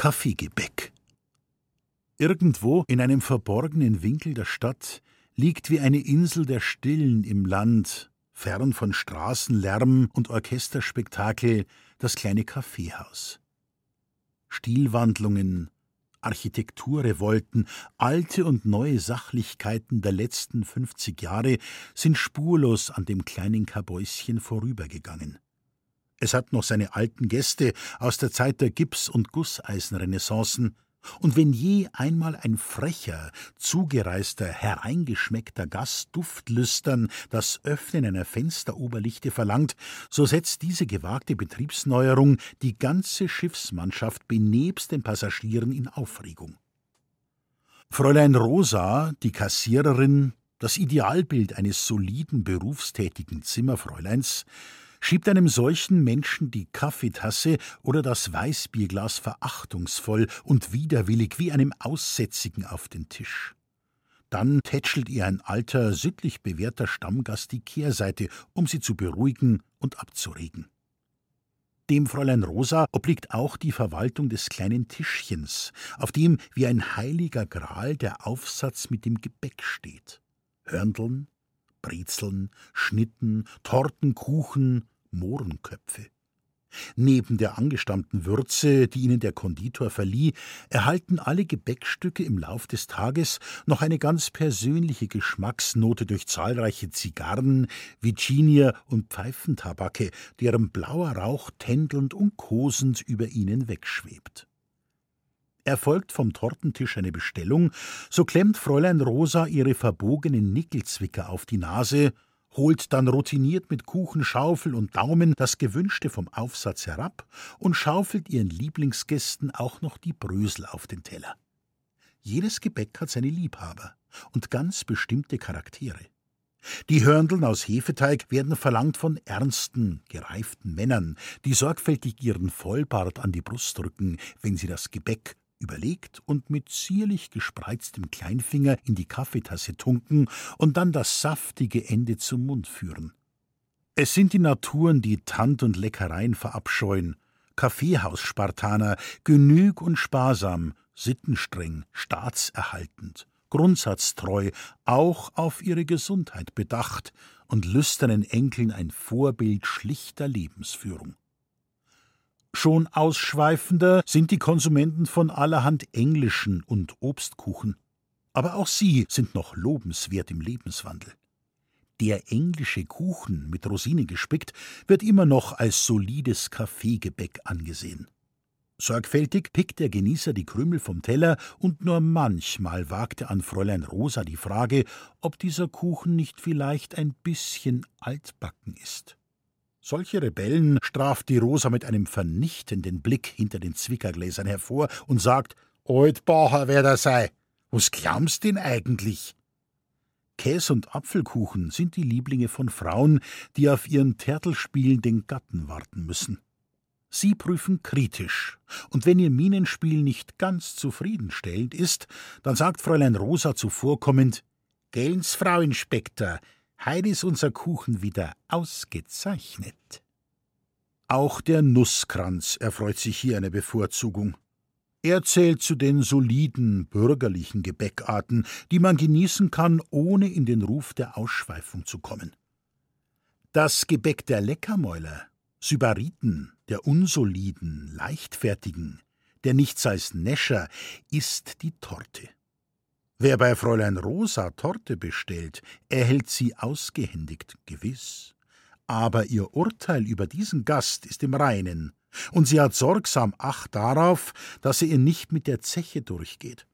Kaffeegebäck. Irgendwo in einem verborgenen Winkel der Stadt liegt wie eine Insel der Stillen im Land, fern von Straßenlärm und Orchesterspektakel, das kleine Kaffeehaus. Stilwandlungen, Architekturrevolten, alte und neue Sachlichkeiten der letzten 50 Jahre sind spurlos an dem kleinen Kabäuschen vorübergegangen. Es hat noch seine alten Gäste aus der Zeit der Gips- und Gusseisenrenaissancen, und wenn je einmal ein frecher, zugereister, hereingeschmeckter Gast duftlüstern das Öffnen einer Fensteroberlichte verlangt, so setzt diese gewagte Betriebsneuerung die ganze Schiffsmannschaft benebst den Passagieren in Aufregung. Fräulein Rosa, die Kassiererin, das Idealbild eines soliden, berufstätigen Zimmerfräuleins, schiebt einem solchen Menschen die Kaffeetasse oder das Weißbierglas verachtungsvoll und widerwillig wie einem Aussätzigen auf den Tisch. Dann tätschelt ihr ein alter, sittlich bewährter Stammgast die Kehrseite, um sie zu beruhigen und abzuregen. Dem Fräulein Rosa obliegt auch die Verwaltung des kleinen Tischchens, auf dem wie ein heiliger Gral der Aufsatz mit dem Gebäck steht. Hörndeln, Brezeln, Schnitten, Torten, Kuchen, Mohrenköpfe. Neben der angestammten Würze, die ihnen der Konditor verlieh, erhalten alle Gebäckstücke im Lauf des Tages noch eine ganz persönliche Geschmacksnote durch zahlreiche Zigarren, Virginia und Pfeifentabake, deren blauer Rauch tändelnd und kosend über ihnen wegschwebt. Erfolgt vom Tortentisch eine Bestellung, so klemmt Fräulein Rosa ihre verbogenen Nickelzwicker auf die Nase, holt dann routiniert mit Kuchenschaufel und Daumen das Gewünschte vom Aufsatz herab und schaufelt ihren Lieblingsgästen auch noch die Brösel auf den Teller. Jedes Gebäck hat seine Liebhaber und ganz bestimmte Charaktere. Die Hörndeln aus Hefeteig werden verlangt von ernsten, gereiften Männern, die sorgfältig ihren Vollbart an die Brust drücken, wenn sie das Gebäck überlegt und mit zierlich gespreiztem Kleinfinger in die Kaffeetasse tunken und dann das saftige Ende zum Mund führen. Es sind die Naturen, die Tant und Leckereien verabscheuen, Kaffeehausspartaner, genüg und sparsam, sittenstreng, staatserhaltend, grundsatztreu, auch auf ihre Gesundheit bedacht und lüsternen Enkeln ein Vorbild schlichter Lebensführung. Schon ausschweifender sind die Konsumenten von allerhand englischen und Obstkuchen. Aber auch sie sind noch lobenswert im Lebenswandel. Der englische Kuchen mit Rosinen gespickt wird immer noch als solides Kaffeegebäck angesehen. Sorgfältig pickt der Genießer die Krümel vom Teller und nur manchmal wagt er an Fräulein Rosa die Frage, ob dieser Kuchen nicht vielleicht ein bisschen altbacken ist. Solche Rebellen straft die Rosa mit einem vernichtenden Blick hinter den Zwickergläsern hervor und sagt: Altbacher, wer da sei. Was glaubst denn eigentlich? Käs und Apfelkuchen sind die Lieblinge von Frauen, die auf ihren Tertelspielen Gatten warten müssen. Sie prüfen kritisch, und wenn ihr Minenspiel nicht ganz zufriedenstellend ist, dann sagt Fräulein Rosa zuvorkommend: Gellens, Frau Inspektor, Heidi ist unser Kuchen wieder ausgezeichnet. Auch der Nusskranz erfreut sich hier eine Bevorzugung. Er zählt zu den soliden bürgerlichen Gebäckarten, die man genießen kann, ohne in den Ruf der Ausschweifung zu kommen. Das Gebäck der Leckermäuler, Sybariten, der unsoliden, leichtfertigen, der nichts als Näscher, ist die Torte. Wer bei Fräulein Rosa Torte bestellt, erhält sie ausgehändigt, gewiss. Aber ihr Urteil über diesen Gast ist im Reinen, und sie hat sorgsam Acht darauf, dass er ihr nicht mit der Zeche durchgeht.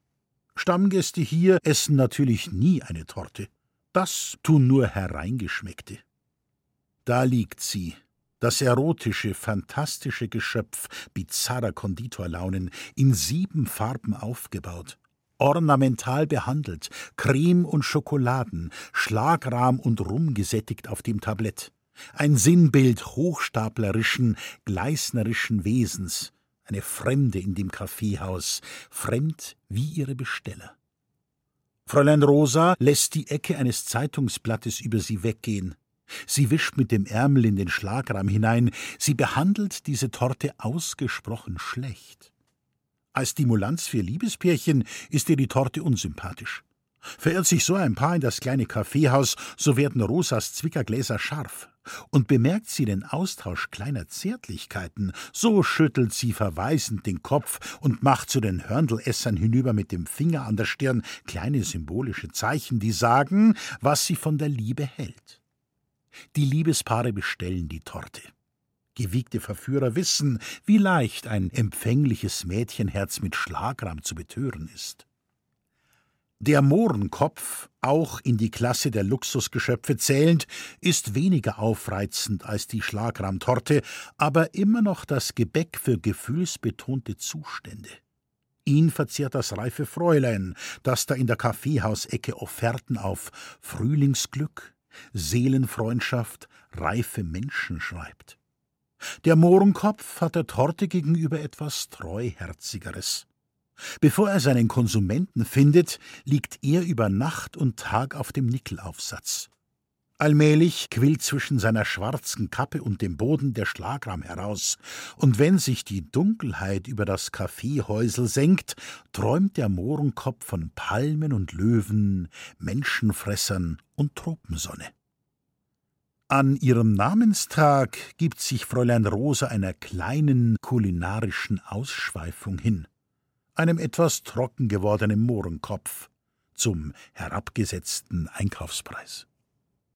Stammgäste hier essen natürlich nie eine Torte. Das tun nur Hereingeschmeckte. Da liegt sie, das erotische, fantastische Geschöpf bizarrer Konditorlaunen, in sieben Farben aufgebaut, ornamental behandelt, Creme und Schokoladen, Schlagrahm und Rum gesättigt auf dem Tablett. Ein Sinnbild hochstaplerischen, gleisnerischen Wesens, eine Fremde in dem Kaffeehaus, fremd wie ihre Besteller. Fräulein Rosa lässt die Ecke eines Zeitungsblattes über sie weggehen. Sie wischt mit dem Ärmel in den Schlagrahm hinein, sie behandelt diese Torte ausgesprochen schlecht. Als Stimulanz für Liebespärchen ist ihr die Torte unsympathisch. Verirrt sich so ein Paar in das kleine Kaffeehaus, so werden Rosas Zwickergläser scharf. Und bemerkt sie den Austausch kleiner Zärtlichkeiten, so schüttelt sie verweisend den Kopf und macht zu den Hörndelessern hinüber mit dem Finger an der Stirn kleine symbolische Zeichen, die sagen, was sie von der Liebe hält. Die Liebespaare bestellen die Torte. Gewiegte Verführer wissen, wie leicht ein empfängliches Mädchenherz mit Schlagrahm zu betören ist. Der Mohrenkopf, auch in die Klasse der Luxusgeschöpfe zählend, ist weniger aufreizend als die Schlagrammtorte, aber immer noch das Gebäck für gefühlsbetonte Zustände. Ihn verzehrt das reife Fräulein, das da in der Kaffeehausecke Offerten auf Frühlingsglück, Seelenfreundschaft, reife Menschen schreibt. Der Mohrenkopf hat der Torte gegenüber etwas Treuherzigeres. Bevor er seinen Konsumenten findet, liegt er über Nacht und Tag auf dem Nickelaufsatz. Allmählich quillt zwischen seiner schwarzen Kappe und dem Boden der Schlagrahm heraus, und wenn sich die Dunkelheit über das Kaffeehäusel senkt, träumt der Mohrenkopf von Palmen und Löwen, Menschenfressern und Tropensonne. An ihrem Namenstag gibt sich Fräulein Rosa einer kleinen kulinarischen Ausschweifung hin einem etwas trocken gewordenen Mohrenkopf zum herabgesetzten Einkaufspreis.